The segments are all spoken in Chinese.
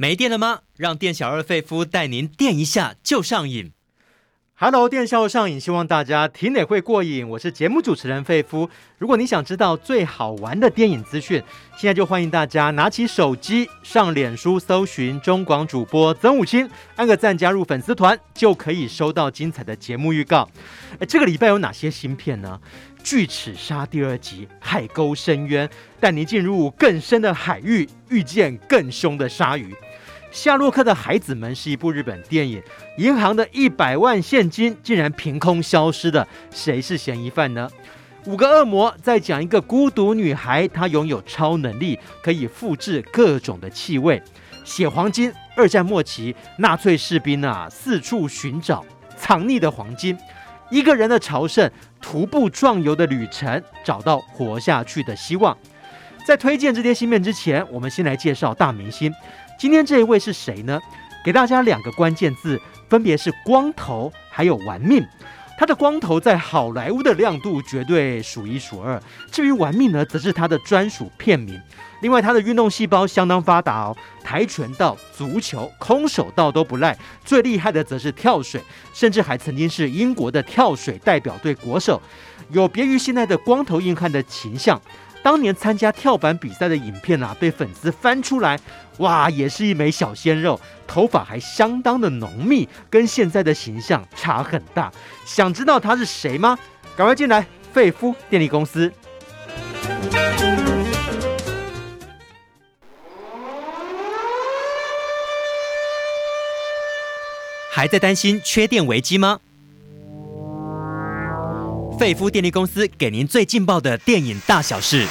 没电了吗？让店小二费夫带您电一下就上瘾。Hello，电小二上瘾，希望大家听了会过瘾。我是节目主持人费夫。如果你想知道最好玩的电影资讯，现在就欢迎大家拿起手机上脸书搜寻中广主播曾武清，按个赞加入粉丝团，就可以收到精彩的节目预告。诶，这个礼拜有哪些新片呢？巨齿鲨第二集，海沟深渊，带您进入更深的海域，遇见更凶的鲨鱼。夏洛克的孩子们是一部日本电影，银行的一百万现金竟然凭空消失的，谁是嫌疑犯呢？五个恶魔在讲一个孤独女孩，她拥有超能力，可以复制各种的气味。血黄金，二战末期纳粹士兵啊，四处寻找藏匿的黄金。一个人的朝圣，徒步壮游的旅程，找到活下去的希望。在推荐这些新片之前，我们先来介绍大明星。今天这一位是谁呢？给大家两个关键字，分别是光头还有玩命。他的光头在好莱坞的亮度绝对数一数二，至于玩命呢，则是他的专属片名。另外，他的运动细胞相当发达哦，跆拳道、足球、空手道都不赖。最厉害的则是跳水，甚至还曾经是英国的跳水代表队国手。有别于现在的光头硬汉的形象，当年参加跳板比赛的影片啊，被粉丝翻出来，哇，也是一枚小鲜肉，头发还相当的浓密，跟现在的形象差很大。想知道他是谁吗？赶快进来，费夫电力公司。还在担心缺电危机吗？费夫电力公司给您最劲爆的电影大小事。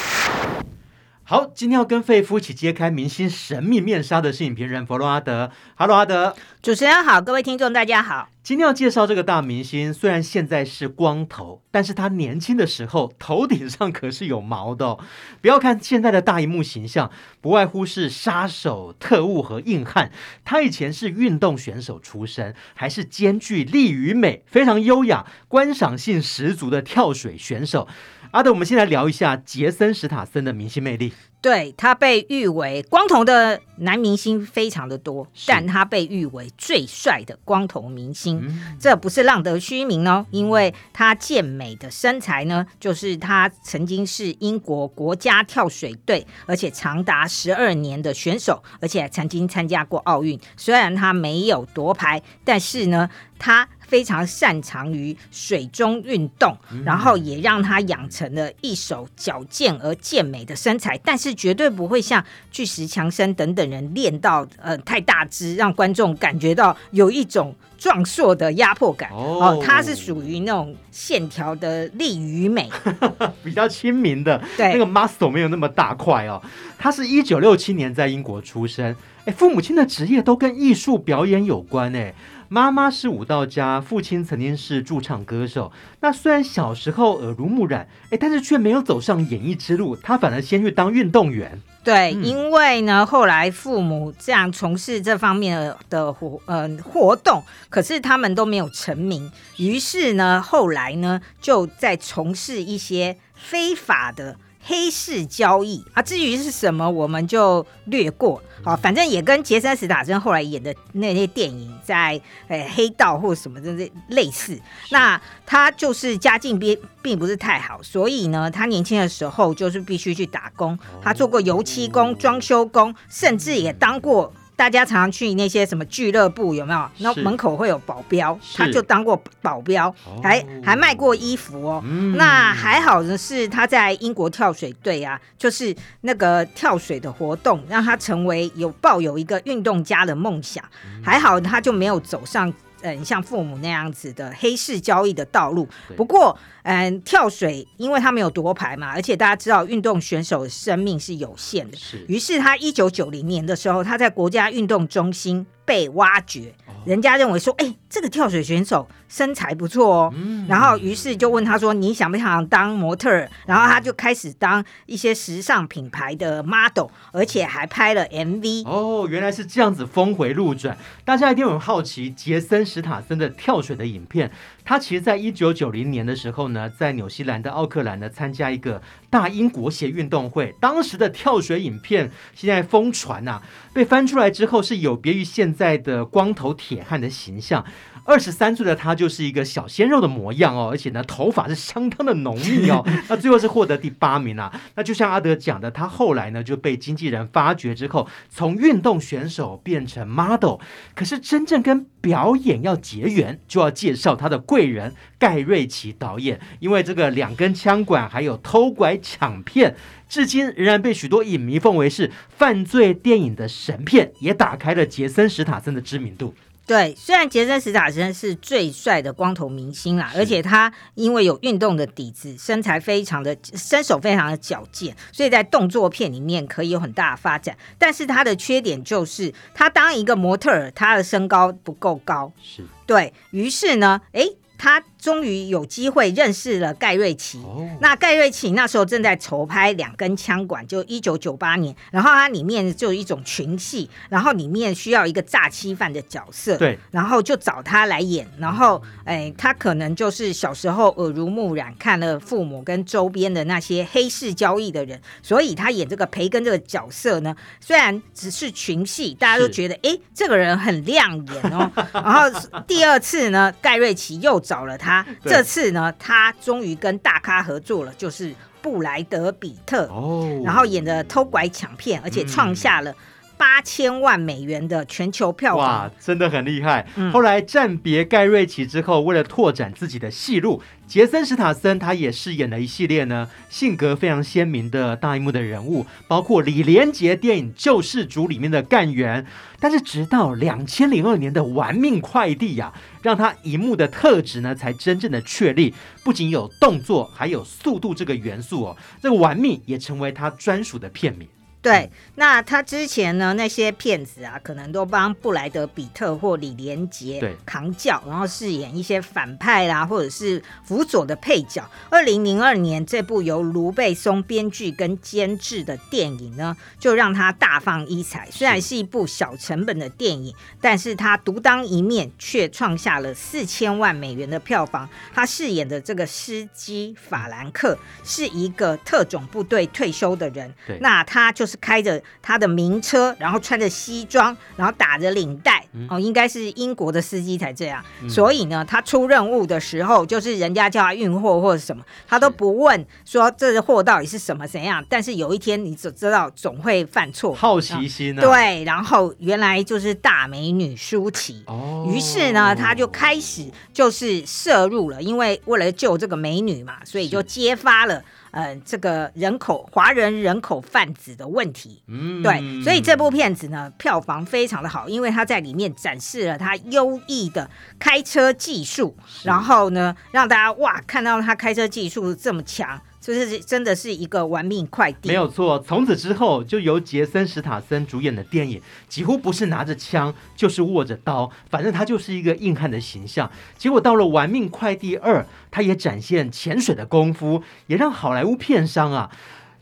好，今天要跟费夫一起揭开明星神秘面纱的是影评人弗洛阿德。Hello，阿德。主持人好，各位听众大家好。今天要介绍这个大明星，虽然现在是光头，但是他年轻的时候头顶上可是有毛的哦。不要看现在的大荧幕形象，不外乎是杀手、特务和硬汉。他以前是运动选手出身，还是兼具力与美、非常优雅、观赏性十足的跳水选手。阿德，我们先来聊一下杰森·史塔森的明星魅力。对，他被誉为光头的男明星非常的多，但他被誉为最帅的光头明星，嗯、这不是浪得虚名哦，因为他健美的身材呢，就是他曾经是英国国家跳水队，而且长达十二年的选手，而且曾经参加过奥运。虽然他没有夺牌，但是呢，他。非常擅长于水中运动，然后也让他养成了一手矫健而健美的身材，但是绝对不会像巨石强森等等人练到呃太大只，让观众感觉到有一种壮硕的压迫感。哦，他是属于那种线条的力与美，比较亲民的。对，那个 muscle 没有那么大块哦。他是一九六七年在英国出生，哎，父母亲的职业都跟艺术表演有关哎。妈妈是舞蹈家，父亲曾经是驻唱歌手。那虽然小时候耳濡目染，哎，但是却没有走上演艺之路，他反而先去当运动员。对，嗯、因为呢，后来父母这样从事这方面的活呃活动，可是他们都没有成名，于是呢，后来呢，就在从事一些非法的。黑市交易啊，至于是什么，我们就略过。好，反正也跟杰森·史塔森后来演的那些电影在，在诶黑道或什么的类似。那他就是家境并并不是太好，所以呢，他年轻的时候就是必须去打工。他做过油漆工、装修工，甚至也当过。大家常常去那些什么俱乐部，有没有？那门口会有保镖，他就当过保镖，还还卖过衣服哦。嗯、那还好的是他在英国跳水队啊，就是那个跳水的活动，让他成为有抱有一个运动家的梦想。嗯、还好他就没有走上。嗯，像父母那样子的黑市交易的道路。不过，嗯，跳水，因为他没有夺牌嘛，而且大家知道运动选手的生命是有限的。是。于是他一九九零年的时候，他在国家运动中心被挖掘。人家认为说，哎、欸，这个跳水选手身材不错哦，嗯、然后于是就问他说，你想不想当模特儿？然后他就开始当一些时尚品牌的 model，而且还拍了 MV。哦，原来是这样子峰回路转。大家一定很好奇杰森·史塔森的跳水的影片。他其实在一九九零年的时候呢，在纽西兰的奥克兰呢参加一个大英国协运动会，当时的跳水影片现在疯传呐、被翻出来之后是有别于现在的光头铁汉的形象。二十三岁的他就是一个小鲜肉的模样哦，而且呢，头发是相当的浓密哦。那最后是获得第八名啊。那就像阿德讲的，他后来呢就被经纪人发掘之后，从运动选手变成 model。可是真正跟表演要结缘，就要介绍他的贵人盖瑞奇导演，因为这个两根枪管还有偷拐抢骗，至今仍然被许多影迷奉为是犯罪电影的神片，也打开了杰森·史塔森的知名度。对，虽然杰森·斯塔森是最帅的光头明星啦，而且他因为有运动的底子，身材非常的身手非常的矫健，所以在动作片里面可以有很大的发展。但是他的缺点就是，他当一个模特儿，他的身高不够高，是对，于是呢，诶。他终于有机会认识了盖瑞奇。Oh. 那盖瑞奇那时候正在筹拍《两根枪管》，就一九九八年。然后它里面就有一种群戏，然后里面需要一个诈欺犯的角色。对。然后就找他来演。然后，哎，他可能就是小时候耳濡目染，看了父母跟周边的那些黑市交易的人，所以他演这个培根这个角色呢，虽然只是群戏，大家都觉得哎，这个人很亮眼哦。然后第二次呢，盖瑞奇又。找了他，这次呢，他终于跟大咖合作了，就是布莱德比特。哦，然后演的偷拐抢骗，而且创下了八千万美元的全球票房，哇，真的很厉害。嗯、后来暂别盖瑞奇之后，为了拓展自己的戏路。杰森·史塔森，他也饰演了一系列呢性格非常鲜明的大荧幕的人物，包括李连杰电影《救世主》里面的干员。但是直到两千零二年的《玩命快递》呀，让他荧幕的特质呢才真正的确立。不仅有动作，还有速度这个元素哦，这个玩命也成为他专属的片名。对，那他之前呢，那些骗子啊，可能都帮布莱德比特或李连杰扛轿，然后饰演一些反派啦，或者是辅佐的配角。二零零二年，这部由卢贝松编剧跟监制的电影呢，就让他大放异彩。虽然是一部小成本的电影，但是他独当一面，却创下了四千万美元的票房。他饰演的这个司机法兰克是一个特种部队退休的人，那他就是。开着他的名车，然后穿着西装，然后打着领带，嗯、哦，应该是英国的司机才这样。嗯、所以呢，他出任务的时候，就是人家叫他运货或者什么，他都不问说这个货到底是什么怎样。但是有一天，你只知道总会犯错，好奇心呢、啊？对，然后原来就是大美女舒淇。哦，于是呢，他就开始就是摄入了，因为为了救这个美女嘛，所以就揭发了。呃，这个人口华人人口贩子的问题，嗯，对，所以这部片子呢，票房非常的好，因为他在里面展示了他优异的开车技术，然后呢，让大家哇看到他开车技术这么强。就是真的是一个玩命快递，没有错。从此之后，就由杰森·史塔森主演的电影，几乎不是拿着枪，就是握着刀，反正他就是一个硬汉的形象。结果到了《玩命快递二》，他也展现潜水的功夫，也让好莱坞片商啊。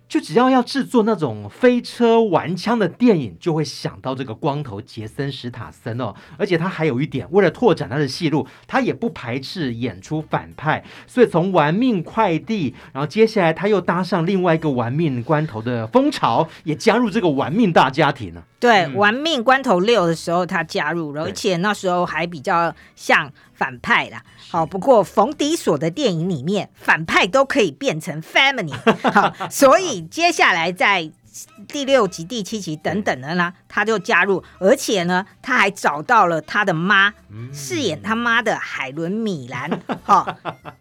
就只要要制作那种飞车玩枪的电影，就会想到这个光头杰森·史塔森哦。而且他还有一点，为了拓展他的戏路，他也不排斥演出反派。所以从《玩命快递》，然后接下来他又搭上另外一个玩命关头的风潮，也加入这个玩命大家庭了。对，《玩命关头六》的时候他加入了，而且那时候还比较像反派啦。好，不过冯迪索的电影里面，反派都可以变成 family，好，所以接下来在第六集、第七集等等的呢，他就加入，而且呢，他还找到了他的妈，饰演他妈的海伦米兰，好，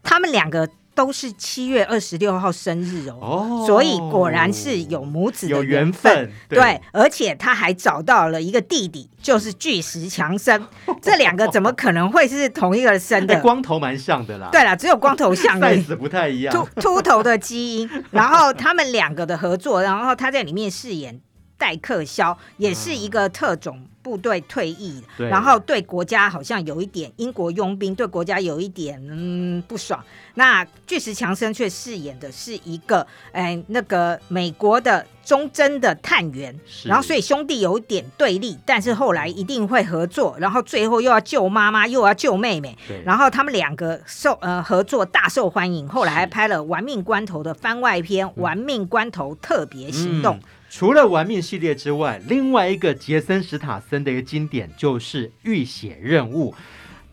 他们两个。都是七月二十六号生日哦，哦，所以果然是有母子的缘分。缘分对，对，而且他还找到了一个弟弟，就是巨石强森。这两个怎么可能会是同一个生的？光头蛮像的啦。对啦，只有光头像而已，不太一样。秃秃头的基因，然后他们两个的合作，然后他在里面饰演戴克肖，也是一个特种。部队退役，然后对国家好像有一点英国佣兵，对国家有一点嗯不爽。那巨石强森却饰演的是一个哎那个美国的忠贞的探员，然后所以兄弟有点对立，但是后来一定会合作，然后最后又要救妈妈，又要救妹妹，对。然后他们两个受呃合作大受欢迎，后来还拍了《玩命关头》的番外篇《玩命关头特别行动》。嗯除了玩命系列之外，另外一个杰森·史塔森的一个经典就是《浴血任务》。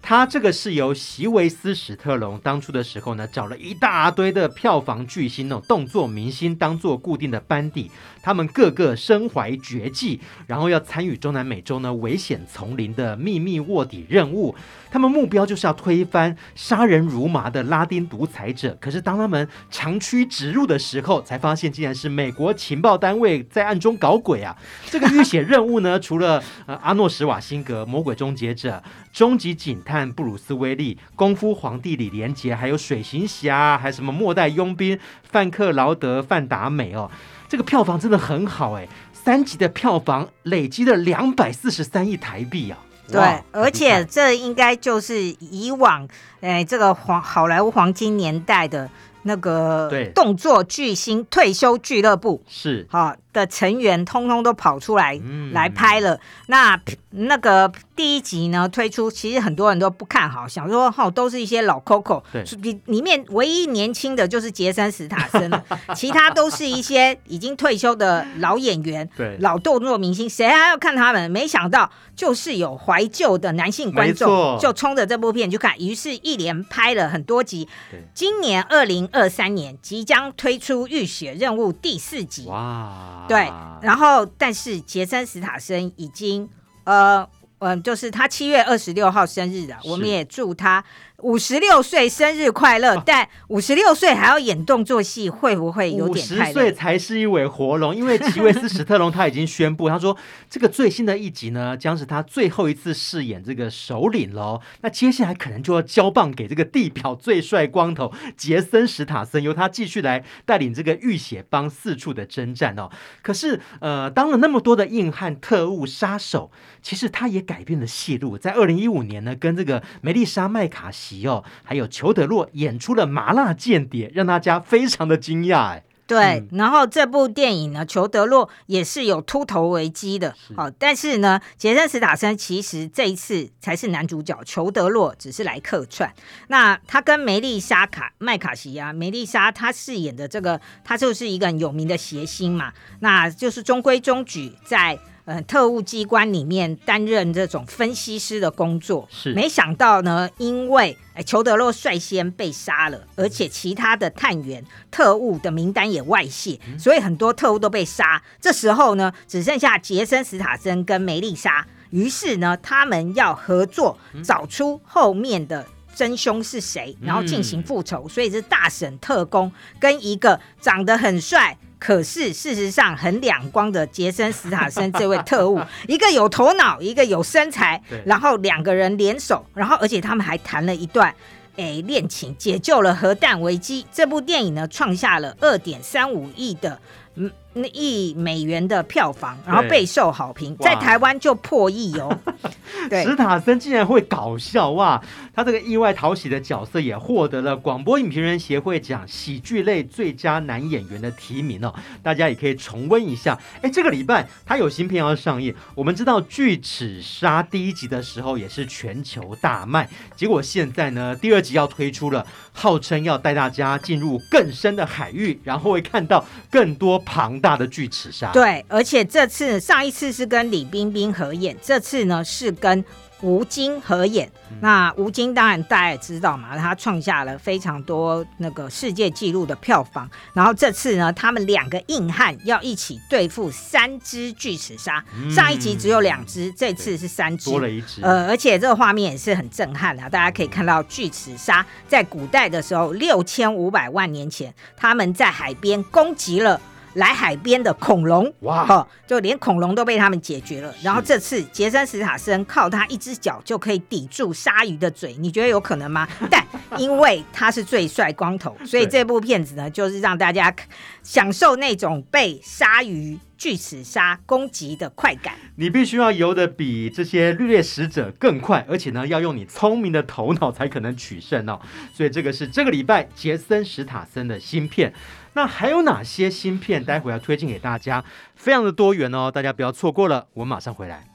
他这个是由席维斯·史特龙当初的时候呢，找了一大堆的票房巨星那种动作明星当做固定的班底，他们个个身怀绝技，然后要参与中南美洲呢危险丛林的秘密卧底任务。他们目标就是要推翻杀人如麻的拉丁独裁者。可是当他们长驱直入的时候，才发现竟然是美国情报单位在暗中搞鬼啊！这个浴血任务呢，除了 呃阿诺·史瓦辛格、魔鬼终结者、终极警探布鲁斯·威利、功夫皇帝李连杰，还有水行侠，还有什么末代佣兵范克劳德、范达美哦，这个票房真的很好哎，三集的票房累积了两百四十三亿台币啊！对，而且这应该就是以往哎这个黄好莱坞黄金年代的那个动作巨星退休俱乐部。是。好的成员，通通都跑出来来拍了。那那个。第一集呢推出，其实很多人都不看好，想说哈都是一些老 Coco，对，里里面唯一年轻的就是杰森·史塔森，其他都是一些已经退休的老演员，对，老动作明星，谁还要看他们？没想到就是有怀旧的男性观众，就冲着这部片去看，于是一连拍了很多集。今年二零二三年即将推出《浴血任务》第四集，哇，对，然后但是杰森·史塔森已经呃。嗯，就是他七月二十六号生日啊，我们也祝他。五十六岁生日快乐！啊、但五十六岁还要演动作戏，会不会有点太累？五十岁才是一尾活龙，因为奇维斯·史特龙他已经宣布，他说这个最新的一集呢，将是他最后一次饰演这个首领喽。那接下来可能就要交棒给这个地表最帅光头杰森·史塔森，由他继续来带领这个浴血帮四处的征战哦。可是，呃，当了那么多的硬汉、特务、杀手，其实他也改变了戏路。在二零一五年呢，跟这个梅丽莎·麦卡锡。哦，还有裘德洛演出了麻辣间谍，让大家非常的惊讶。哎，对，嗯、然后这部电影呢，裘德洛也是有秃头危机的。好、哦，但是呢，杰森·斯塔森其实这一次才是男主角，裘德洛只是来客串。那他跟梅丽莎卡麦卡锡啊，梅丽莎她饰演的这个，她就是一个很有名的谐星嘛，那就是中规中矩在。呃，特务机关里面担任这种分析师的工作，是没想到呢，因为哎，裘德洛率先被杀了，而且其他的探员、特务的名单也外泄，嗯、所以很多特务都被杀。这时候呢，只剩下杰森·史塔森跟梅丽莎，于是呢，他们要合作，找出后面的真凶是谁，然后进行复仇。嗯、所以是大婶特工跟一个长得很帅。可是事实上很两光的杰森·斯塔森这位特务，一个有头脑，一个有身材，然后两个人联手，然后而且他们还谈了一段诶恋情，解救了核弹危机。这部电影呢，创下了二点三五亿的。嗯，那亿美元的票房，然后备受好评，在台湾就破亿哦。对，史塔森竟然会搞笑哇！他这个意外讨喜的角色也获得了广播影评人协会奖喜剧类最佳男演员的提名哦。大家也可以重温一下。哎，这个礼拜他有新片要上映。我们知道《巨齿鲨》第一集的时候也是全球大卖，结果现在呢，第二集要推出了，号称要带大家进入更深的海域，然后会看到更多。庞大的巨齿鲨，对，而且这次上一次是跟李冰冰合演，这次呢是跟吴京合演。嗯、那吴京当然大家也知道嘛，他创下了非常多那个世界纪录的票房。然后这次呢，他们两个硬汉要一起对付三只巨齿鲨。嗯、上一集只有两只，这次是三只，多了一只。呃，而且这个画面也是很震撼的，大家可以看到巨齿鲨在古代的时候，六千五百万年前，他们在海边攻击了。来海边的恐龙，哇，哈，就连恐龙都被他们解决了。然后这次杰森·史塔森靠他一只脚就可以抵住鲨鱼的嘴，你觉得有可能吗？但因为他是最帅光头，所以这部片子呢，就是让大家享受那种被鲨鱼巨齿鲨攻击的快感。你必须要游得比这些绿鬣使者更快，而且呢，要用你聪明的头脑才可能取胜哦。所以这个是这个礼拜杰森·史塔森的新片。那还有哪些芯片？待会要推荐给大家，非常的多元哦，大家不要错过了。我们马上回来。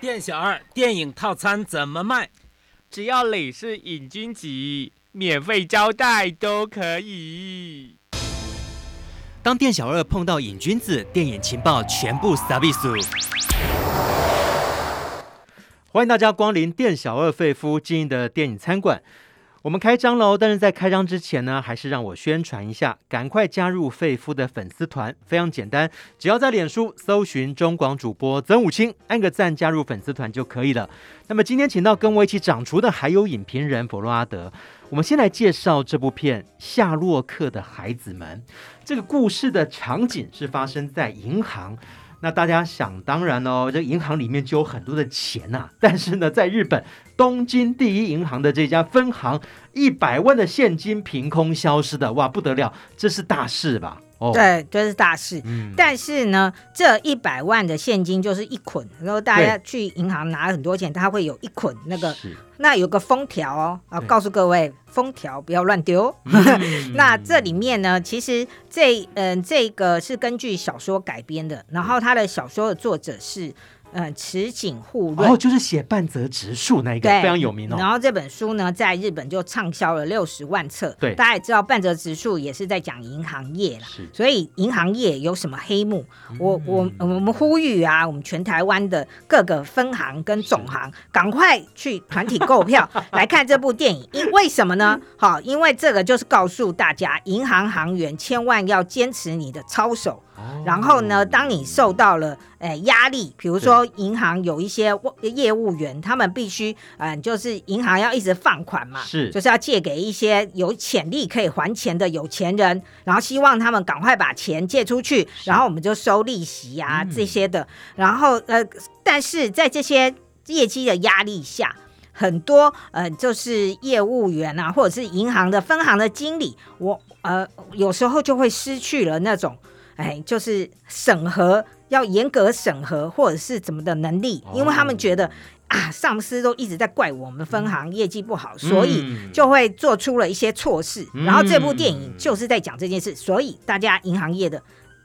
店小二，电影套餐怎么卖？只要你是瘾君子，免费招待都可以。当店小二碰到瘾君子，电影情报全部撒比苏。欢迎大家光临店小二费夫经营的电影餐馆。我们开张喽！但是在开张之前呢，还是让我宣传一下，赶快加入费夫的粉丝团，非常简单，只要在脸书搜寻中广主播曾武清，按个赞加入粉丝团就可以了。那么今天请到跟我一起掌厨的还有影评人佛洛阿德。我们先来介绍这部片《夏洛克的孩子们》。这个故事的场景是发生在银行。那大家想当然哦，这银行里面就有很多的钱呐、啊。但是呢，在日本东京第一银行的这家分行，一百万的现金凭空消失的，哇，不得了，这是大事吧？哦，对，这是大事。嗯，但是呢，这一百万的现金就是一捆，然后大家去银行拿很多钱，他会有一捆那个，那有个封条哦，啊，告诉各位，封条不要乱丢。嗯、那这里面呢，其实这嗯、呃，这个是根据小说改编的，然后他的小说的作者是。嗯，池井户润，哦，就是写半泽直树那一个，非常有名哦。然后这本书呢，在日本就畅销了六十万册。对，大家也知道半泽直树也是在讲银行业啦。所以银行业有什么黑幕？嗯、我我我们呼吁啊，我们全台湾的各个分行跟总行，赶快去团体购票 来看这部电影。因为什么呢？好，因为这个就是告诉大家，银行行员千万要坚持你的操守。然后呢，当你受到了诶压力，比如说银行有一些业务员，他们必须嗯、呃，就是银行要一直放款嘛，是，就是要借给一些有潜力可以还钱的有钱人，然后希望他们赶快把钱借出去，然后我们就收利息啊这些的。然后呃，但是在这些业绩的压力下，很多呃就是业务员啊，或者是银行的分行的经理，我呃有时候就会失去了那种。哎，就是审核要严格审核，或者是怎么的能力，因为他们觉得啊，上司都一直在怪我们分行业绩不好，所以就会做出了一些错事。然后这部电影就是在讲这件事，所以大家银行业的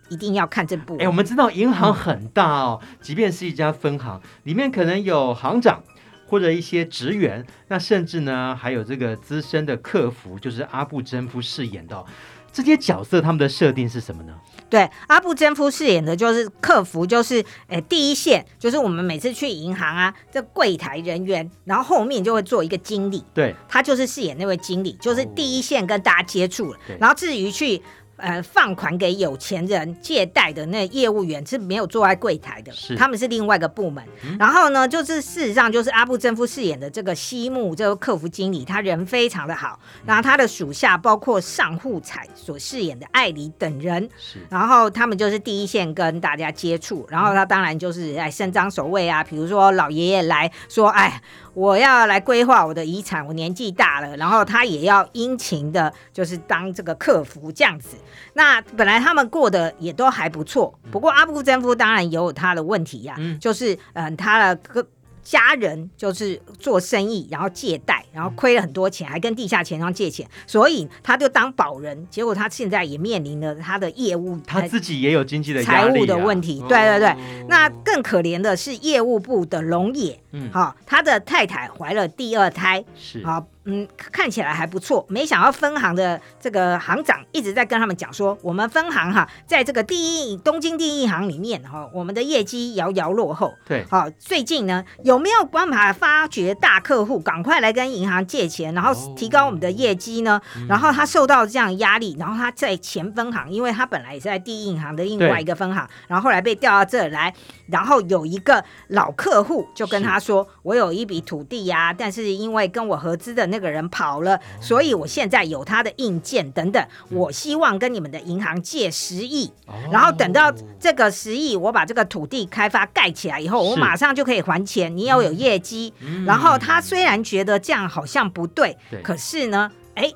一定要看这部。哎，我们知道银行很大哦，即便是一家分行，里面可能有行长或者一些职员，那甚至呢还有这个资深的客服，就是阿布真夫饰演的。这些角色他们的设定是什么呢？对，阿布真夫饰演的就是客服，就是诶第一线，就是我们每次去银行啊，这柜台人员，然后后面就会做一个经理，对，他就是饰演那位经理，就是第一线跟大家接触了，哦、然后至于去。呃，放款给有钱人借贷的那业务员是没有坐在柜台的，是他们是另外一个部门。嗯、然后呢，就是事实上就是阿布真夫饰演的这个西木这个客服经理，他人非常的好。然后他的属下包括上户彩所饰演的艾里等人，是然后他们就是第一线跟大家接触。然后他当然就是哎伸张守卫啊，比如说老爷爷来说，哎。我要来规划我的遗产，我年纪大了，然后他也要殷勤的，就是当这个客服这样子。那本来他们过得也都还不错，不过阿布真夫当然也有他的问题呀、啊，嗯、就是嗯、呃，他的个。家人就是做生意，然后借贷，然后亏了很多钱，还跟地下钱庄借钱，所以他就当保人。结果他现在也面临了他的业务，他自己也有经济的财务的问题。对对对，那更可怜的是业务部的龙野，嗯，好，他的太太怀了第二胎，是好。嗯，看起来还不错。没想到分行的这个行长一直在跟他们讲说，我们分行哈，在这个第一东京第一银行里面哈，我们的业绩遥遥落后。对，好，最近呢有没有办法发掘大客户，赶快来跟银行借钱，然后提高我们的业绩呢？哦、然后他受到这样压力，然后他在前分行，因为他本来也是在第一银行的另外一个分行，然后后来被调到这儿来，然后有一个老客户就跟他说，我有一笔土地呀、啊，但是因为跟我合资的那个。人跑了，所以我现在有他的硬件等等。我希望跟你们的银行借十亿，然后等到这个十亿，我把这个土地开发盖起来以后，我马上就可以还钱。你要有业绩。然后他虽然觉得这样好像不对，可是呢，哎，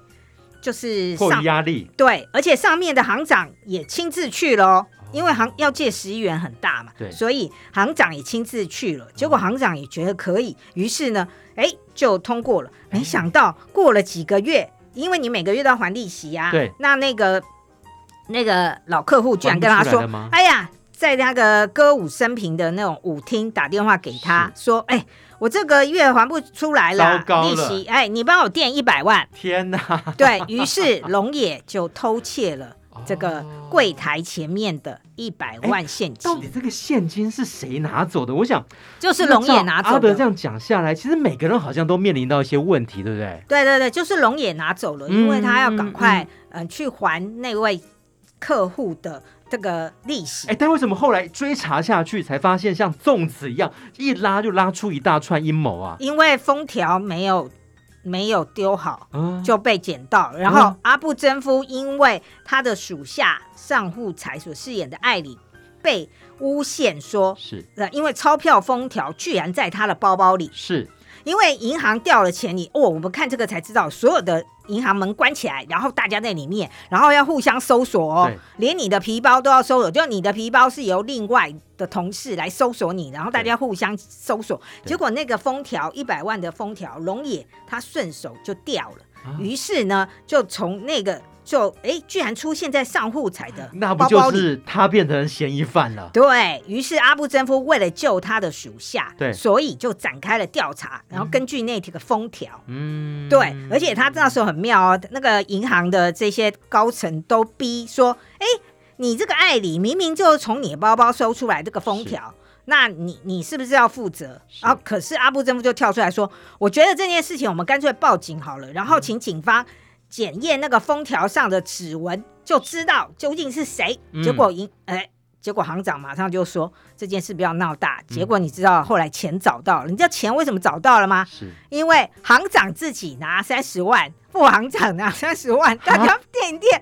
就是上压力，对，而且上面的行长也亲自去了哦，因为行要借十亿元很大嘛，对所以行长也亲自去了。结果行长也觉得可以，于是呢，哎，就通过了。没想到过了几个月，因为你每个月都要还利息啊，对，那那个那个老客户居然跟他说还不出来了吗：“哎呀，在那个歌舞升平的那种舞厅打电话给他说，哎。”我这个月还不出来了，了利息，哎，你帮我垫一百万。天哪！对，于是，龙野就偷窃了这个柜台前面的一百万现金。到底这个现金是谁拿走的？我想，就是龙野拿走的。阿德这样讲下来，其实每个人好像都面临到一些问题，对不对？对对对，就是龙野拿走了，嗯、因为他要赶快嗯、呃、去还那位客户的。这个利息，哎，但为什么后来追查下去，才发现像粽子一样，一拉就拉出一大串阴谋啊？因为封条没有没有丢好，嗯、就被捡到。然后阿布真夫因为他的属下上户才所饰演的艾里被诬陷说，是，因为钞票封条居然在他的包包里，是因为银行掉了钱，你哦，我们看这个才知道所有的。银行门关起来，然后大家在里面，然后要互相搜索哦，连你的皮包都要搜索。就你的皮包是由另外的同事来搜索你，然后大家互相搜索。结果那个封条一百万的封条，龙野他顺手就掉了。啊、于是呢，就从那个。就哎，居然出现在上户彩的那不就是他变成嫌疑犯了？对，于是阿布真夫为了救他的属下，对，所以就展开了调查，然后根据那条封条，嗯，对，而且他那时候很妙哦，那个银行的这些高层都逼说，哎，你这个艾里明明就是从你的包包搜出来这个封条，那你你是不是要负责？然后、啊、可是阿布真夫就跳出来说，我觉得这件事情我们干脆报警好了，然后请警方。嗯检验那个封条上的指纹，就知道究竟是谁。嗯、结果，银哎，结果行长马上就说这件事不要闹大。结果你知道后来钱找到了，你知道钱为什么找到了吗？是因为行长自己拿三十万，副行长拿三十万，大家垫一垫。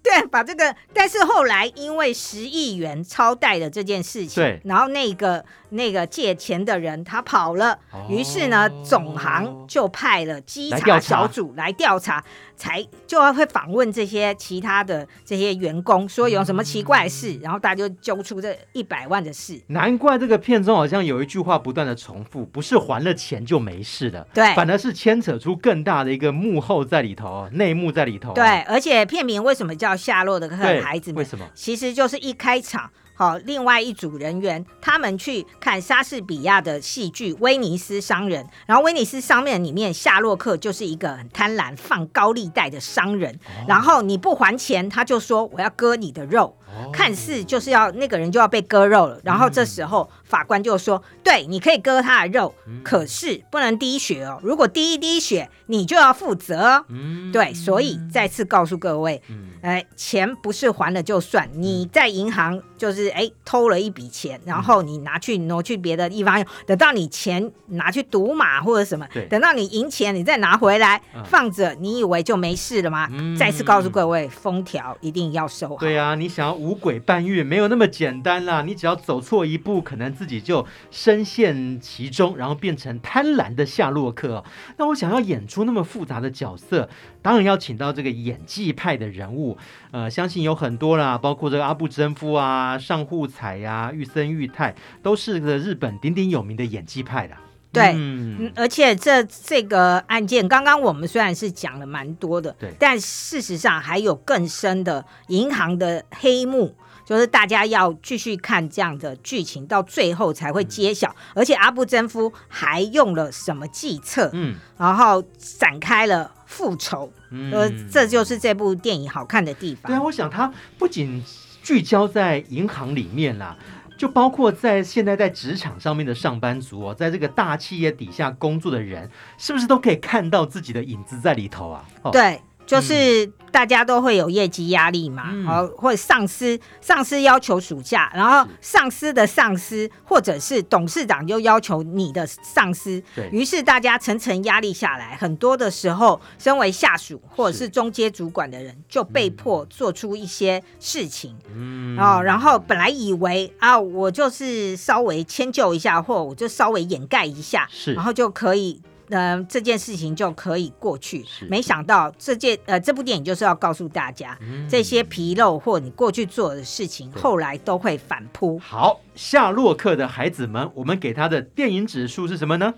对，把这个，但是后来因为十亿元超贷的这件事情，对，然后那个那个借钱的人他跑了，哦、于是呢，总行就派了稽查小组来调查，才就要会访问这些其他的这些员工，说有什么奇怪的事，嗯、然后大家就揪出这一百万的事。难怪这个片中好像有一句话不断的重复，不是还了钱就没事了，对，反而是牵扯出更大的一个幕后在里头，内幕在里头、啊。对，而且片名为什么叫？夏洛的孩子们，为什么？其实就是一开场，好，另外一组人员他们去看莎士比亚的戏剧《威尼斯商人》，然后威尼斯商人里面夏洛克就是一个很贪婪、放高利贷的商人，哦、然后你不还钱，他就说我要割你的肉。看似就是要那个人就要被割肉了，然后这时候法官就说：“对，你可以割他的肉，可是不能滴血哦。如果滴一滴血，你就要负责嗯。”对，所以再次告诉各位，哎，钱不是还了就算，你在银行就是哎偷了一笔钱，然后你拿去挪去别的地方用，等到你钱拿去赌马或者什么，等到你赢钱，你再拿回来放着，你以为就没事了吗？再次告诉各位，封条一定要收好。对啊，你想要。五鬼搬运没有那么简单啦！你只要走错一步，可能自己就深陷其中，然后变成贪婪的夏洛克。那我想要演出那么复杂的角色，当然要请到这个演技派的人物。呃，相信有很多啦，包括这个阿部真夫啊、上户彩呀、啊、玉森裕太，都是个日本鼎鼎有名的演技派的。对，嗯，而且这这个案件，刚刚我们虽然是讲了蛮多的，对，但事实上还有更深的银行的黑幕，就是大家要继续看这样的剧情，到最后才会揭晓。嗯、而且阿布真夫还用了什么计策，嗯，然后展开了复仇，嗯，这就是这部电影好看的地方。对啊，我想它不仅聚焦在银行里面啦。就包括在现在在职场上面的上班族哦，在这个大企业底下工作的人，是不是都可以看到自己的影子在里头啊？哦、对。就是大家都会有业绩压力嘛，嗯、或者上司上司要求暑假，然后上司的上司或者是董事长就要求你的上司，对。于是大家层层压力下来，很多的时候，身为下属或者是。中阶主管的人就被迫做出一些事情，嗯，哦然后本来以为啊，我就是稍微迁就一下，或我就稍微掩盖一下，是，然后就可以。呃这件事情就可以过去。是没想到这件呃这部电影就是要告诉大家，嗯这些纰漏或你过去做的事情，对后来都会反扑。好，夏洛克的孩子们，我们给他的电影指数是什么呢？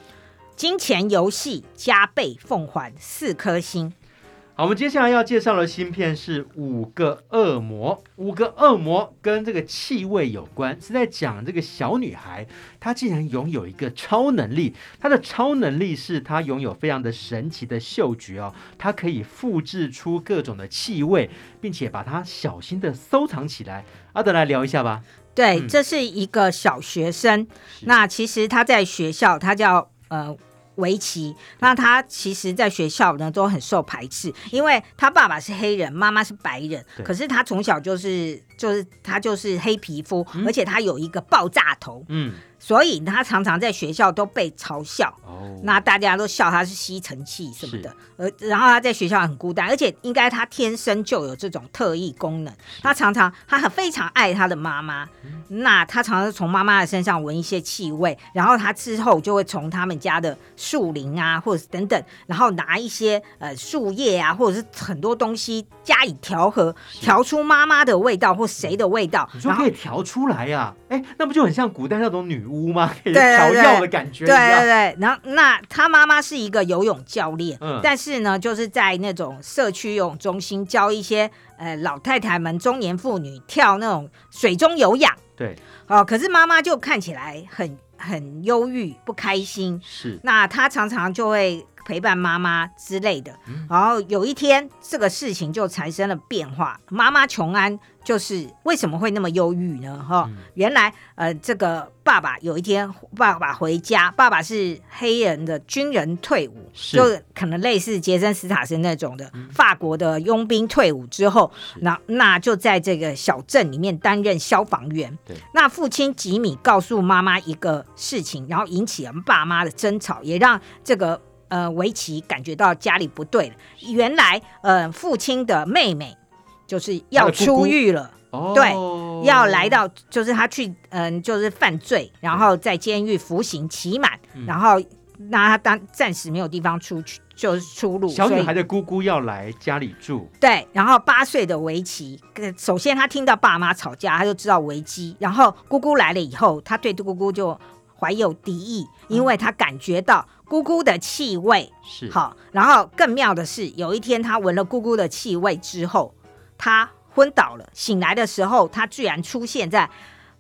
金钱游戏加倍奉还四颗星。好，我们接下来要介绍的芯片是《五个恶魔》。五个恶魔跟这个气味有关，是在讲这个小女孩，她竟然拥有一个超能力。她的超能力是她拥有非常的神奇的嗅觉哦，她可以复制出各种的气味，并且把它小心的收藏起来。阿德来聊一下吧。对，嗯这是一个小学生。是那其实他在学校，他叫呃围棋。那他其实在学校呢都很受排斥，因为他爸爸是黑人，妈妈是白人。可是他从小就是就是他就是黑皮肤，嗯而且他有一个爆炸头，嗯，所以他常常在学校都被嘲笑。哦，那大家都笑他是吸尘器什么的，而然后他在学校很孤单，而且应该他天生就有这种特异功能。他常常他很非常爱他的妈妈，那他常常从妈妈的身上闻一些气味，然后他之后就会从他们家的树林啊，或者是等等，然后拿一些呃树叶啊，或者是很多东西加以调和，调出妈妈的味道或谁的味道你，说然后可以调出来呀、哎，那不就很像古代那种女巫吗？可以调对药的感觉，对对对，然后那他妈妈是一个游泳教练，嗯但是呢，就是在那种社区游泳中心教一些呃老太太们、中年妇女跳那种水中有氧对，哦。可是妈妈就看起来很很忧郁、不开心，是，那她常常就会陪伴妈妈之类的。嗯然后有一天，这个事情就产生了变化。妈妈琼安就是为什么会那么忧郁呢？哈、嗯原来呃，这个爸爸有一天，爸爸回家，爸爸是黑人的军人退伍，就可能类似杰森斯塔森那种的、法国的佣兵退伍之后，那那就在这个小镇里面担任消防员。对，那父亲吉米告诉妈妈一个事情，然后引起了爸妈的争吵，也让这个呃维奇感觉到家里不对了。原来呃，父亲的妹妹就是要出狱了。哦，对要来到，就是他去，嗯，就是犯罪，然后在监狱服刑期满，嗯然后那他当暂时没有地方出去，就是出路。小女孩的姑姑要来家里住，对，然后八岁的维奇，呃首先他听到爸妈吵架，他就知道危机。然后姑姑来了以后，他对姑姑就怀有敌意，因为他感觉到姑姑的气味。是，好，然后更妙的是，有一天他闻了姑姑的气味之后，他昏倒了。醒来的时候，他居然出现在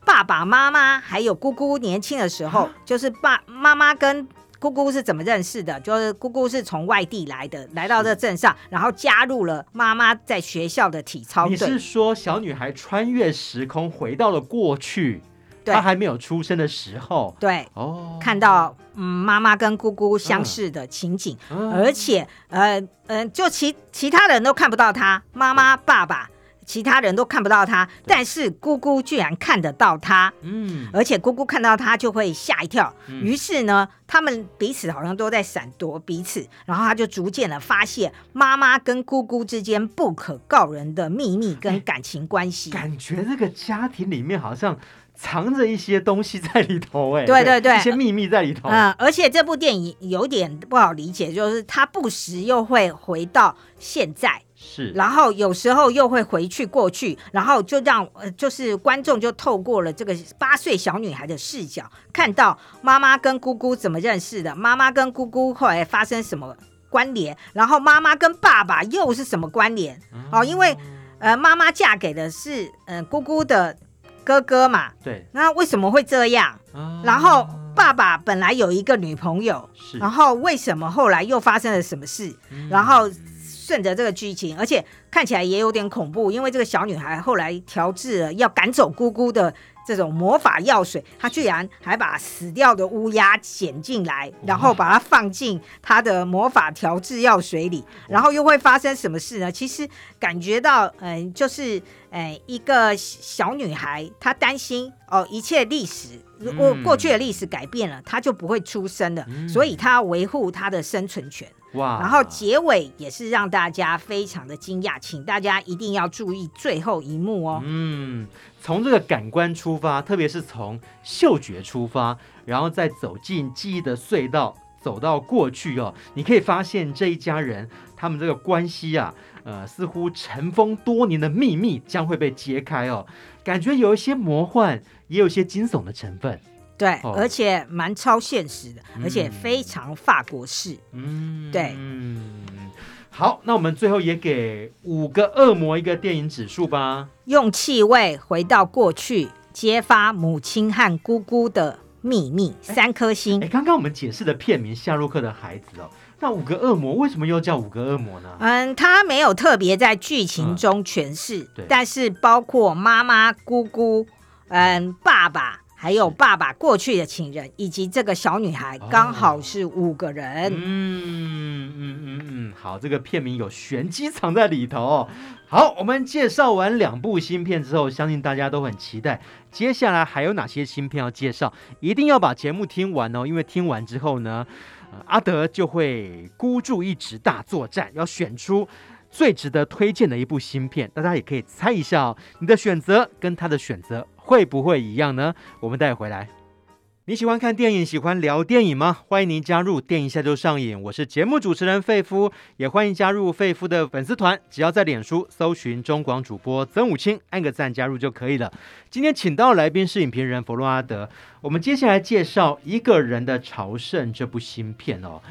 爸爸妈妈还有姑姑年轻的时候，就是爸妈妈跟姑姑是怎么认识的？就是姑姑是从外地来的，来到这镇上，然后加入了妈妈在学校的体操队你是。说小女孩穿越时空回到了过去，对她还没有出生的时候，对，哦，看到嗯妈妈跟姑姑相似的情景，嗯，而且呃呃，就其其他人都看不到他，妈妈、爸爸，其他人都看不到他，但是姑姑居然看得到他，嗯，而且姑姑看到他就会吓一跳。嗯于是呢，他们彼此好像都在闪躲彼此，然后他就逐渐的发现妈妈跟姑姑之间不可告人的秘密跟感情关系。感觉这个家庭里面好像藏着一些东西在里头，哎，对对对一些秘密在里头，嗯，而且这部电影有点不好理解，就是他不时又会回到现在。是，然后有时候又会回去过去，然后就让呃，就是观众就透过了这个八岁小女孩的视角，看到妈妈跟姑姑怎么认识的，妈妈跟姑姑后来发生什么关联，然后妈妈跟爸爸又是什么关联？哦，因为呃，妈妈嫁给的是嗯、呃、姑姑的哥哥嘛，对，那为什么会这样？啊。然后爸爸本来有一个女朋友，是，然后为什么后来又发生了什么事？嗯。然后顺着这个剧情，而且看起来也有点恐怖，因为这个小女孩后来调制了要赶走姑姑的这种魔法药水，她居然还把死掉的乌鸦捡进来，然后把它放进她的魔法调制药水里，然后又会发生什么事呢？其实感觉到，嗯、就是，呃，一个小女孩，她担心哦，一切历史如果嗯过去的历史改变了，她就不会出生了，嗯所以她要维护她的生存权。哇，然后结尾也是让大家非常的惊讶，请大家一定要注意最后一幕哦。嗯，从这个感官出发，特别是从嗅觉出发，然后再走进记忆的隧道，走到过去哦，你可以发现这一家人他们这个关系啊，呃，似乎尘封多年的秘密将会被揭开哦，感觉有一些魔幻，也有一些惊悚的成分。对，哦、而且蛮超现实的，嗯、而且非常法国式。嗯，对。嗯，好，那我们最后也给五个恶魔一个电影指数吧。用气味回到过去，揭发母亲和姑姑的秘密，三颗星。哎，刚刚我们解释的片名《夏洛克的孩子》哦，那五个恶魔为什么又叫五个恶魔呢？嗯，他没有特别在剧情中诠释，嗯、但是包括妈妈、姑姑，嗯，爸爸。还有爸爸过去的情人，以及这个小女孩，刚好是五个人。哦、嗯嗯嗯嗯，好，这个片名有玄机藏在里头。好，我们介绍完两部新片之后，相信大家都很期待，接下来还有哪些新片要介绍？一定要把节目听完哦，因为听完之后呢，呃、阿德就会孤注一掷大作战，要选出最值得推荐的一部新片。大家也可以猜一下哦，你的选择跟他的选择。会不会一样呢？我们带回来。你喜欢看电影，喜欢聊电影吗？欢迎您加入电影下就上瘾。我是节目主持人费夫，也欢迎加入费夫的粉丝团。只要在脸书搜寻中广主播曾武清，按个赞加入就可以了。今天请到来宾是影评人弗洛阿德。我们接下来介绍《一个人的朝圣》这部新片哦。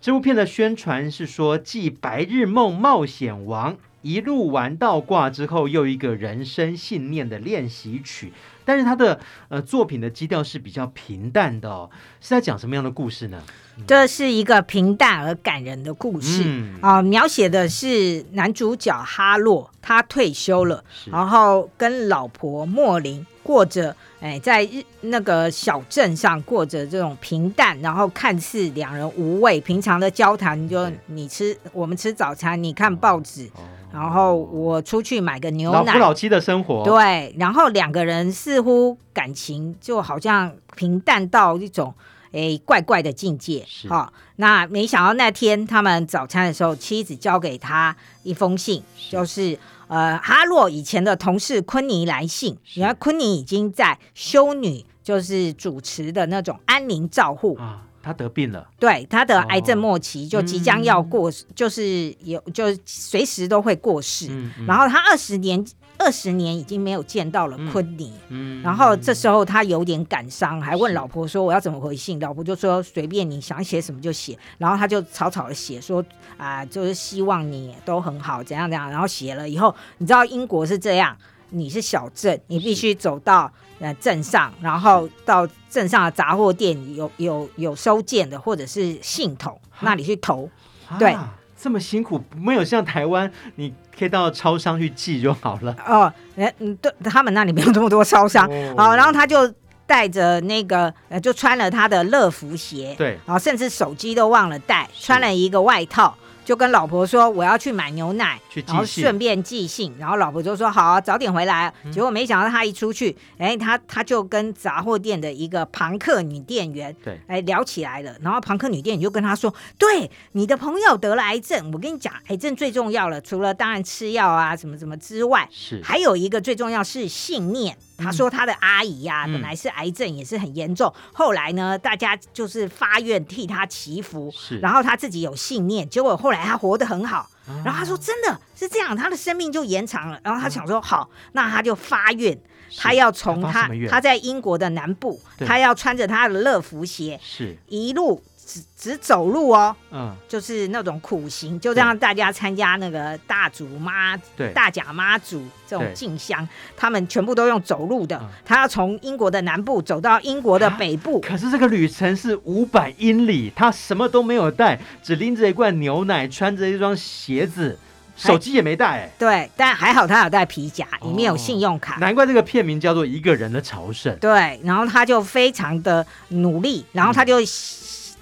这部片的宣传是说，继《白日梦冒险王》。一路玩到挂之后，又一个人生信念的练习曲。但是他的呃作品的基调是比较平淡的哦，是在讲什么样的故事呢？这是一个平淡而感人的故事。啊、嗯。呃，描写的是男主角哈洛，他退休了，然后跟老婆莫林过着哎，在日那个小镇上过着这种平淡，然后看似两人无味平常的交谈，就你吃我们吃早餐，你看报纸。哦然后我出去买个牛奶，老夫老妻的生活。对，然后两个人似乎感情就好像平淡到一种诶怪怪的境界。好、哦，那没想到那天他们早餐的时候，妻子交给他一封信，是就是呃哈洛以前的同事昆尼来信，原来昆尼已经在修女就是主持的那种安宁照护。啊他得病了，对，他得癌症末期，哦、就即将要过，嗯、就是有，就是随时都会过世。嗯嗯、然后他二十年，二十年已经没有见到了昆尼。嗯嗯、然后这时候他有点感伤，还问老婆说：“我要怎么回信？”老婆就说：“随便你想写什么就写。”然后他就草草的写说：“啊、呃，就是希望你都很好，怎样怎样。”然后写了以后，你知道英国是这样，你是小镇，你必须走到。呃，镇上，然后到镇上的杂货店有有有收件的，或者是信筒那里去投。对，这么辛苦，没有像台湾，你可以到超商去寄就好了。哦，嗯，对，他们那里没有这么多超商。哦，好，然后他就带着那个，呃，就穿了他的乐福鞋。对，然后甚至手机都忘了带，穿了一个外套。就跟老婆说我要去买牛奶，然后顺便寄信，然后老婆就说好啊，早点回来。结果没想到他一出去，哎，他他就跟杂货店的一个庞克女店员对，哎聊起来了。然后庞克女店员就跟他说：“对，你的朋友得了癌症，我跟你讲，癌症最重要了，除了当然吃药啊什么什么之外，是还有一个最重要是信念。”他说他的阿姨呀、啊，嗯、本来是癌症，也是很严重。嗯、后来呢，大家就是发愿替他祈福，然后他自己有信念，结果后来他活得很好。啊、然后他说真的是这样，他的生命就延长了。然后他想说、嗯、好，那他就发愿，是他要从他他，他在英国的南部，对他要穿着他的乐福鞋，是一路。只只走路哦，嗯，就是那种苦行，就让大家参加那个大祖妈、对大甲妈祖这种进香，他们全部都用走路的。嗯、他要从英国的南部走到英国的北部，可是这个旅程是五百英里，他什么都没有带，只拎着一罐牛奶，穿着一双鞋子，手机也没带。对，但还好他有带皮夹，里面有信用卡。哦、难怪这个片名叫做《一个人的朝圣》。对，然后他就非常的努力，然后他就。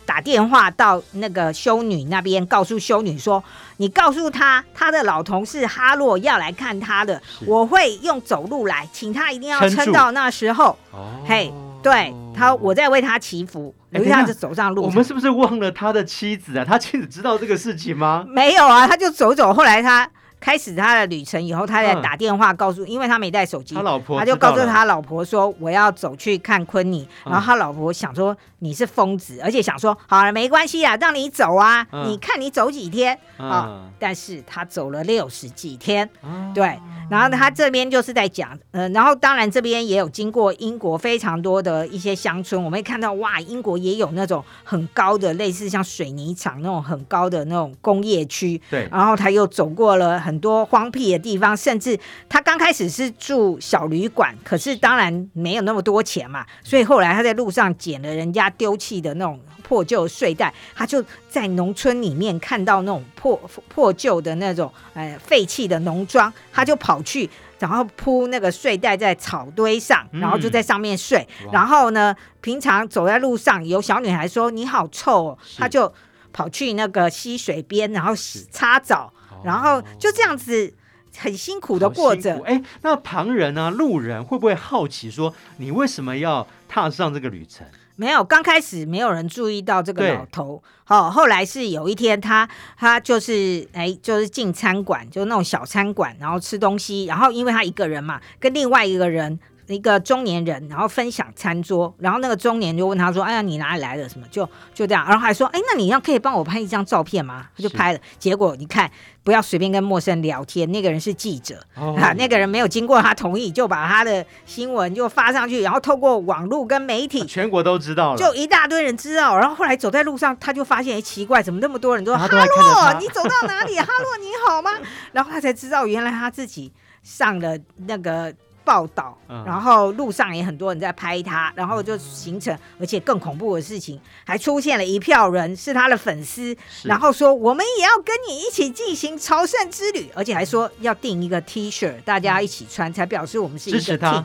嗯打电话到那个修女那边，告诉修女说：“你告诉他，他的老同事哈洛要来看他的，我会用走路来，请他一定要撑到那时候。哦”嘿，对他，我在为他祈福，留下就走上路。我们是不是忘了他的妻子啊？他妻子知道这个事情吗？没有啊，他就走走。后来他开始他的旅程以后，他在打电话告诉，因为他没带手机，他老婆他就告诉他老婆说：“我要走去看昆尼。”然后他老婆想说：“你是疯子，而且想说好了，没关系啊，让你走啊，你看你走几天啊？”但是他走了六十几天，对。然后他这边就是在讲，呃，然后当然这边也有经过英国非常多的一些乡村，我们会看到哇，英国也有那种很高的类似像水泥厂那种很高的那种工业区。对。然后他又走过了很多荒僻的地方，甚至他刚开始是住小旅馆，可是当然没有那么多钱嘛，所以后来他在路上捡了人家丢弃的那种。破旧睡袋，他就在农村里面看到那种破破旧的那种呃废弃的农庄，他就跑去，然后铺那个睡袋在草堆上，然后就在上面睡。嗯、然后呢，平常走在路上，有小女孩说你好臭哦，他就跑去那个溪水边，然后擦澡，然后就这样子很辛苦的过着。哎，那旁人呢、啊？路人会不会好奇说你为什么要踏上这个旅程？没有，刚开始没有人注意到这个老头。好，后来是有一天他，他他就是哎，就是进餐馆，就那种小餐馆，然后吃东西。然后因为他一个人嘛，跟另外一个人。一个中年人，然后分享餐桌，然后那个中年就问他说：“哎呀，你哪里来的？什么？”就就这样，然后还说：“哎，那你要可以帮我拍一张照片吗？”他就拍了。结果你看，不要随便跟陌生人聊天。那个人是记者、哦、啊，那个人没有经过他同意，就把他的新闻就发上去，然后透过网络跟媒体，全国都知道了，就一大堆人知道。然后后来走在路上，他就发现，哎，奇怪，怎么那么多人都说：“哈洛，你走到哪里？哈洛，你好吗？”然后他才知道，原来他自己上了那个。报道，然后路上也很多人在拍他，然后就形成，而且更恐怖的事情，还出现了一票人是他的粉丝，然后说我们也要跟你一起进行朝圣之旅，而且还说要订一个 T 恤，大家一起穿，才表示我们是一个 team，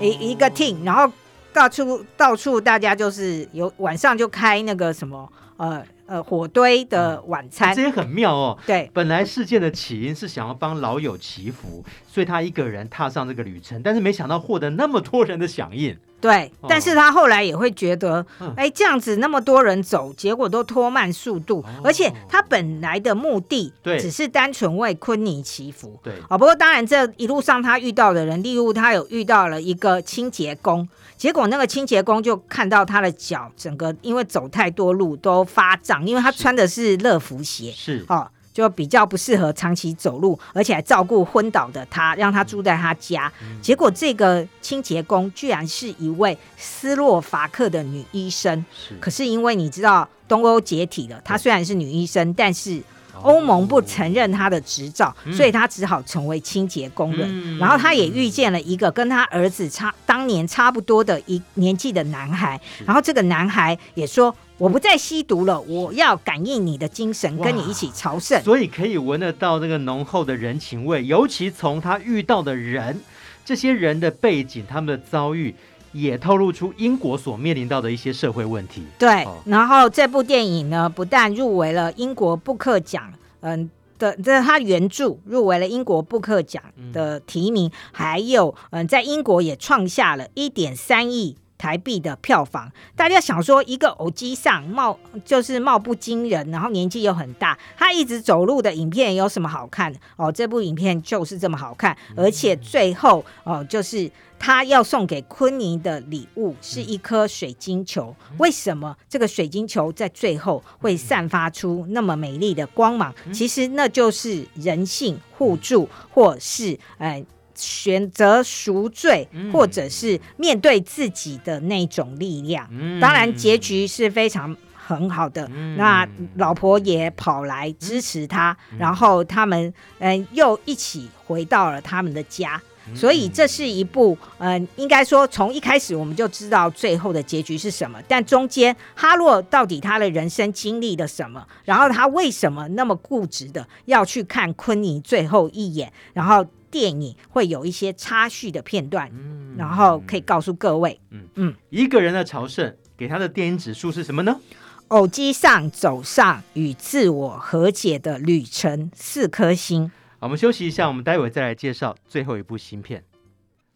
一一个 team，然后到处到处大家就是有晚上就开那个什么呃。呃，火堆的晚餐，这也很妙哦。对，本来事件的起因是想要帮老友祈福，所以他一个人踏上这个旅程，但是没想到获得那么多人的响应。对，但是他后来也会觉得，哎、哦，这样子那么多人走，结果都拖慢速度，哦、而且他本来的目的，只是单纯为昆尼祈福。对，哦，不过当然这一路上他遇到的人，例如他有遇到了一个清洁工。结果那个清洁工就看到他的脚，整个因为走太多路都发胀，因为他穿的是乐福鞋，是。哦，就比较不适合长期走路，而且还照顾昏倒的他，让他住在他家。嗯、结果这个清洁工居然是一位斯洛伐克的女医生，是。可是因为你知道东欧解体了，她虽然是女医生，但是。欧盟不承认他的执照，嗯、所以他只好成为清洁工人。嗯、然后他也遇见了一个跟他儿子差当年差不多的一年纪的男孩。然后这个男孩也说：“我不再吸毒了，我要感应你的精神，跟你一起朝圣。”所以可以闻得到那个浓厚的人情味，尤其从他遇到的人，这些人的背景，他们的遭遇。也透露出英国所面临到的一些社会问题。对，然后这部电影呢，不但入围了英国布克奖，嗯的，这他原著入围了英国布克奖的提名，嗯、还有嗯，在英国也创下了一点三亿台币的票房。大家想说，一个偶机上貌就是貌不惊人，然后年纪又很大，他一直走路的影片有什么好看？哦，这部影片就是这么好看，而且最后哦，就是。他要送给昆尼的礼物是一颗水晶球。为什么这个水晶球在最后会散发出那么美丽的光芒？其实那就是人性互助，或是呃选择赎罪，或者是面对自己的那种力量。当然，结局是非常很好的。那老婆也跑来支持他，然后他们嗯又一起回到了他们的家。所以这是一部，嗯、呃，应该说从一开始我们就知道最后的结局是什么，但中间哈洛到底他的人生经历了什么，然后他为什么那么固执的要去看昆尼最后一眼，然后电影会有一些插叙的片段，然后可以告诉各位，嗯嗯，一个人的朝圣给他的电影指数是什么呢？偶机上走上与自我和解的旅程，四颗星。我们休息一下，我们待会再来介绍最后一部新片。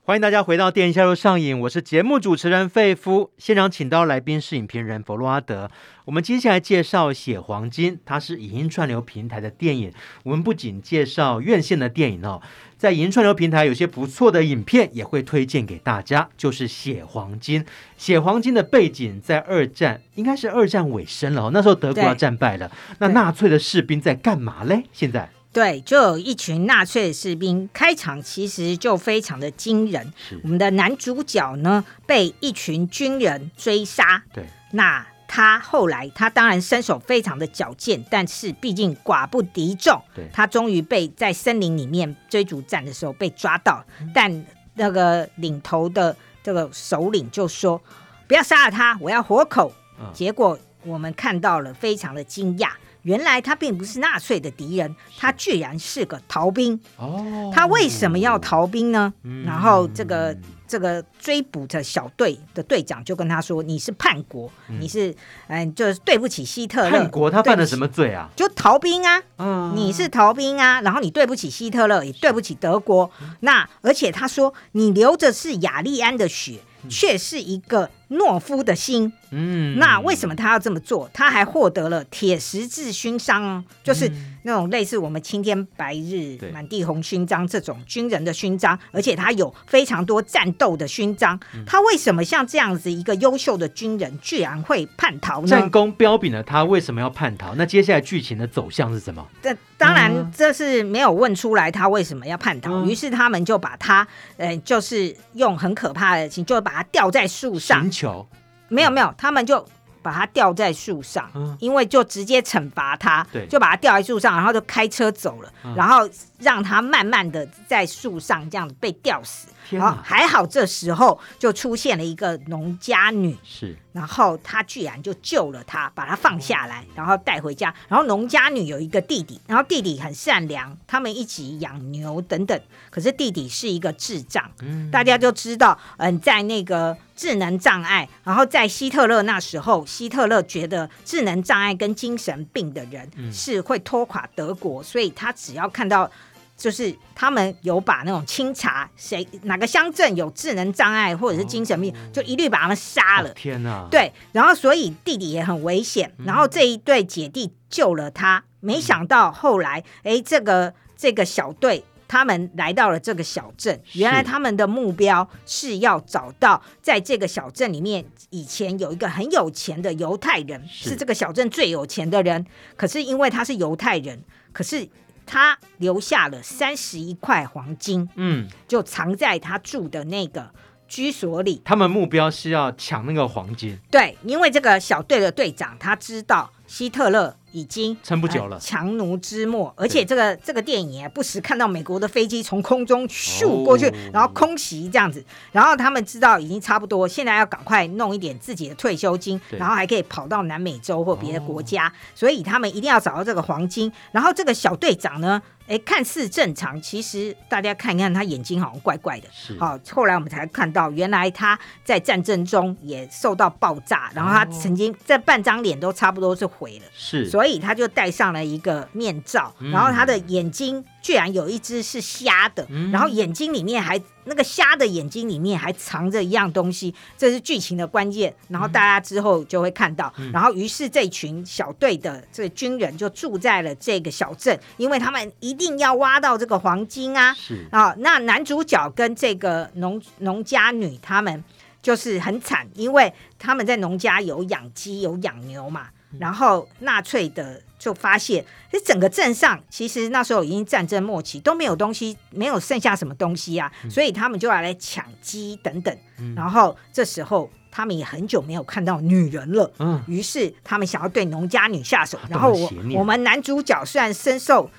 欢迎大家回到电影销售上瘾，我是节目主持人费夫。现场请到来宾是影评人弗洛阿德。我们接下来介绍《血黄金》，它是影音串流平台的电影。我们不仅介绍院线的电影哦，在影音串流平台有些不错的影片也会推荐给大家。就是《血黄金》，《血黄金》的背景在二战，应该是二战尾声了哦。那时候德国要战败了，那纳粹的士兵在干嘛嘞？现在？对，就有一群纳粹的士兵，开场其实就非常的惊人。我们的男主角呢，被一群军人追杀。对，那他后来，他当然身手非常的矫健，但是毕竟寡不敌众。对，他终于被在森林里面追逐战的时候被抓到，嗯、但那个领头的这个首领就说：“不要杀了他，我要活口。嗯”结果我们看到了，非常的惊讶。原来他并不是纳粹的敌人，他居然是个逃兵。哦，他为什么要逃兵呢？嗯、然后这个这个追捕的小队的队长就跟他说：“你是叛国，嗯、你是嗯，就是对不起希特勒。叛国他犯了什么罪啊？就逃兵啊。嗯，你是逃兵啊，然后你对不起希特勒，也对不起德国。嗯、那而且他说你流的是雅利安的血，却是一个。”懦夫的心，嗯，那为什么他要这么做？他还获得了铁十字勋章哦，就是那种类似我们青天白日满地红勋章这种军人的勋章，而且他有非常多战斗的勋章。他为什么像这样子一个优秀的军人，居然会叛逃呢？战功彪炳的他为什么要叛逃？那接下来剧情的走向是什么？这当然这是没有问出来他为什么要叛逃。于是他们就把他，呃，就是用很可怕的情，就把他吊在树上。球没有没有，他们就把他吊在树上，嗯、因为就直接惩罚他，对。就把他吊在树上，然后就开车走了，嗯、然后让他慢慢的在树上这样子被吊死。天哪，还好这时候就出现了一个农家女，是，然后她居然就救了他，把他放下来，然后带回家。然后农家女有一个弟弟，然后弟弟很善良，他们一起养牛等等。可是弟弟是一个智障，嗯，大家就知道，嗯，在那个智能障碍，然后在希特勒那时候，希特勒觉得智能障碍跟精神病的人是会拖垮德国，所以他只要看到。就是他们有把那种清查谁哪个乡镇有智能障碍或者是精神病，就一律把他们杀了。天哪！对，然后所以弟弟也很危险，然后这一对姐弟救了他。没想到后来，哎，这个这个小队他们来到了这个小镇，原来他们的目标是要找到在这个小镇里面以前有一个很有钱的犹太人，是这个小镇最有钱的人。可是因为他是犹太人，可是。他留下了三十一块黄金，嗯，就藏在他住的那个居所里。他们目标是要抢那个黄金。对，因为这个小队的队长他知道希特勒。已经撑不久了，强弩之末，而且这个这个电影也不时看到美国的飞机从空中咻过去，然后空袭这样子，然后他们知道已经差不多，现在要赶快弄一点自己的退休金，然后还可以跑到南美洲或别的国家，所以他们一定要找到这个黄金。然后这个小队长呢，哎，看似正常，其实大家看一看他眼睛好像怪怪的。是，好，后来我们才看到，原来他在战争中也受到爆炸，然后他曾经这半张脸都差不多是毁了。是，所以。所以他就戴上了一个面罩，然后他的眼睛居然有一只是瞎的，然后眼睛里面还那个瞎的眼睛里面还藏着一样东西，这是剧情的关键。然后大家之后就会看到，然后于是这群小队的这个军人就住在了这个小镇，因为他们一定要挖到这个黄金啊！啊，那男主角跟这个农农家女他们就是很惨，因为他们在农家有养鸡有养牛嘛。然后纳粹的就发现，这整个镇上其实那时候已经战争末期，都没有东西，没有剩下什么东西啊，嗯、所以他们就要来抢鸡等等。嗯、然后这时候他们也很久没有看到女人了，嗯，于是他们想要对农家女下手。然后我我们男主角虽然深受。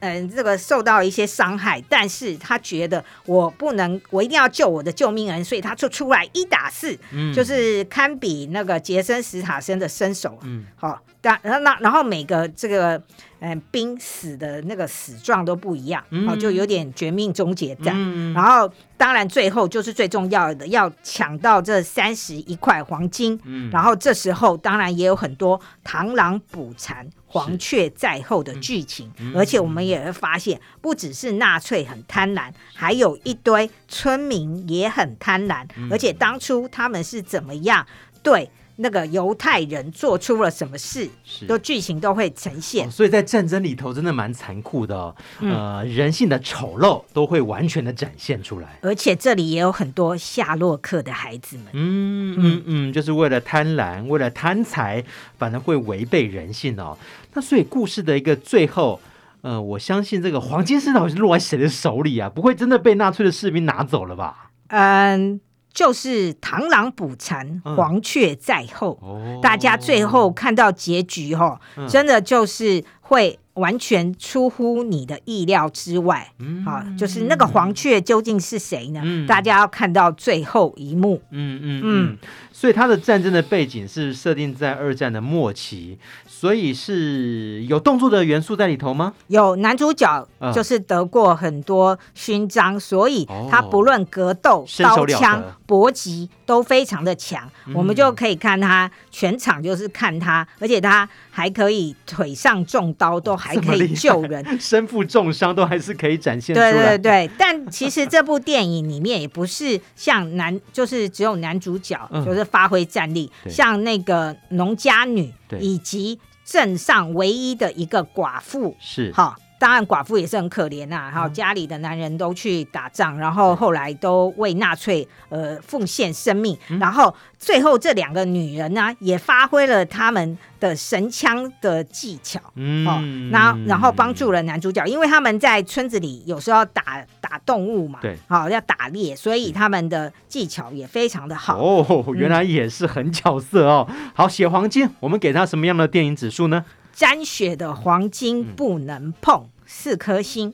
嗯，这个受到一些伤害，但是他觉得我不能，我一定要救我的救命人，所以他就出来一打四，嗯，就是堪比那个杰森·史塔森的身手，嗯，好，但然后那然后每个这个嗯濒死的那个死状都不一样，嗯哦，就有点绝命终结战。嗯然后当然最后就是最重要的，要抢到这三十一块黄金。嗯然后这时候当然也有很多螳螂捕蝉。黄雀在后的剧情，嗯、而且我们也会发现，不只是纳粹很贪婪，还有一堆村民也很贪婪，嗯、而且当初他们是怎么样对那个犹太人做出了什么事，都剧情都会呈现、哦。所以在战争里头真的蛮残酷的、哦，呃，嗯、人性的丑陋都会完全的展现出来。而且这里也有很多夏洛克的孩子们，嗯嗯嗯，就是为了贪婪，为了贪财，反而会违背人性哦。那所以故事的一个最后，呃，我相信这个黄金是到底是落在谁的手里啊？不会真的被纳粹的士兵拿走了吧？嗯。就是螳螂捕蝉，黄雀在后。嗯、大家最后看到结局，哦，嗯、真的就是会完全出乎你的意料之外。嗯，啊，就是那个黄雀究竟是谁呢？嗯、大家要看到最后一幕。嗯嗯嗯。所以它的战争的背景是设定在二战的末期，所以是有动作的元素在里头吗？有，男主角就是得过很多勋章，嗯、所以他不论格斗、刀枪、搏击都非常的强。嗯、我们就可以看他全场就是看他，而且他还可以腿上中刀，都还可以救人，身负重伤都还是可以展现出来。对对对，但其实这部电影里面也不是像男，就是只有男主角，嗯、就是。发挥战力，对像那个农家女，以及镇上唯一的一个寡妇，是好。当然，寡妇也是很可怜呐、啊，哈、嗯，家里的男人都去打仗，然后后来都为纳粹呃奉献生命，嗯、然后最后这两个女人呢、啊，也发挥了他们的神枪的技巧，嗯，哦，然后然后帮助了男主角，因为他们在村子里有时候要打打动物嘛，对，好、哦、要打猎，所以他们的技巧也非常的好。哦，原来也是很角色哦。嗯、好，血黄金，我们给他什么样的电影指数呢？沾血的黄金不能碰，嗯、四颗星。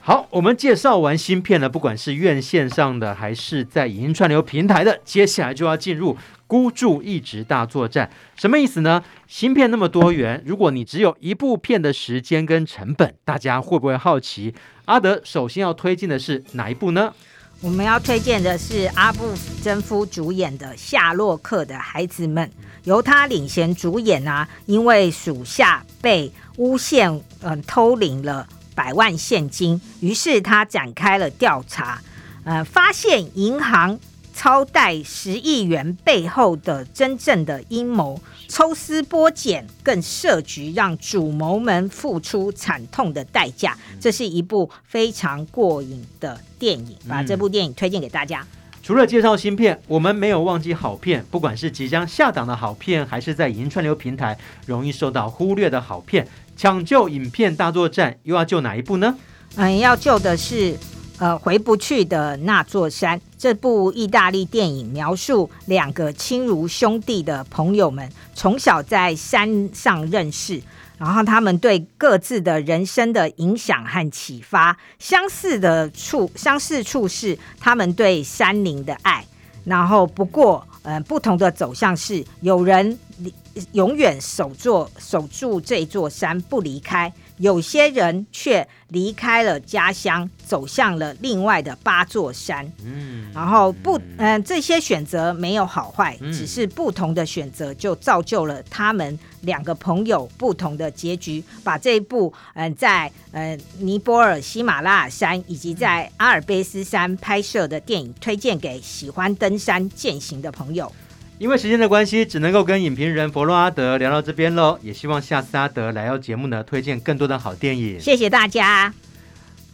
好，我们介绍完芯片了，不管是院线上的还是在影音串流平台的，接下来就要进入孤注一掷大作战。什么意思呢？芯片那么多元，如果你只有一部片的时间跟成本，大家会不会好奇？阿德首先要推荐的是哪一部呢？我们要推荐的是阿布真夫主演的《夏洛克的孩子们》，由他领衔主演啊。因为属下被诬陷，嗯、偷领了百万现金，于是他展开了调查，呃，发现银行超贷十亿元背后的真正的阴谋。抽丝剥茧，更设局让主谋们付出惨痛的代价。这是一部非常过瘾的电影，把这部电影推荐给大家。除了介绍新片，我们没有忘记好片。不管是即将下档的好片，还是在影音串流平台容易受到忽略的好片，抢救影片大作战又要救哪一部呢？嗯，要救的是。呃，回不去的那座山。这部意大利电影描述两个亲如兄弟的朋友们从小在山上认识，然后他们对各自的人生的影响和启发，相似的处相似处是他们对山林的爱。然后不过，呃，不同的走向是有人永远守住守住这座山不离开。有些人却离开了家乡，走向了另外的八座山。嗯，然后不，嗯、呃，这些选择没有好坏，嗯、只是不同的选择就造就了他们两个朋友不同的结局。把这一部，嗯、呃，在呃尼泊尔喜马拉雅山以及在阿尔卑斯山拍摄的电影推荐给喜欢登山健行的朋友。因为时间的关系，只能够跟影评人佛洛阿德聊到这边喽。也希望下次阿德来到节目呢，推荐更多的好电影。谢谢大家，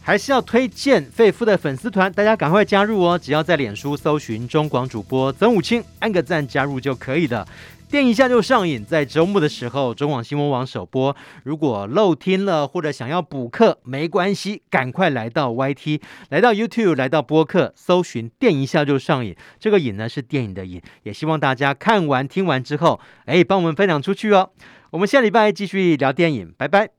还是要推荐费夫的粉丝团，大家赶快加入哦！只要在脸书搜寻中广主播曾武清，按个赞加入就可以了。电一下就上瘾，在周末的时候，中广新闻网首播。如果漏听了或者想要补课，没关系，赶快来到 YT，来到 YouTube，来到播客，搜寻“电一下就上瘾”。这个“瘾”呢是电影的“瘾”，也希望大家看完听完之后，哎，帮我们分享出去哦。我们下礼拜继续聊电影，拜拜。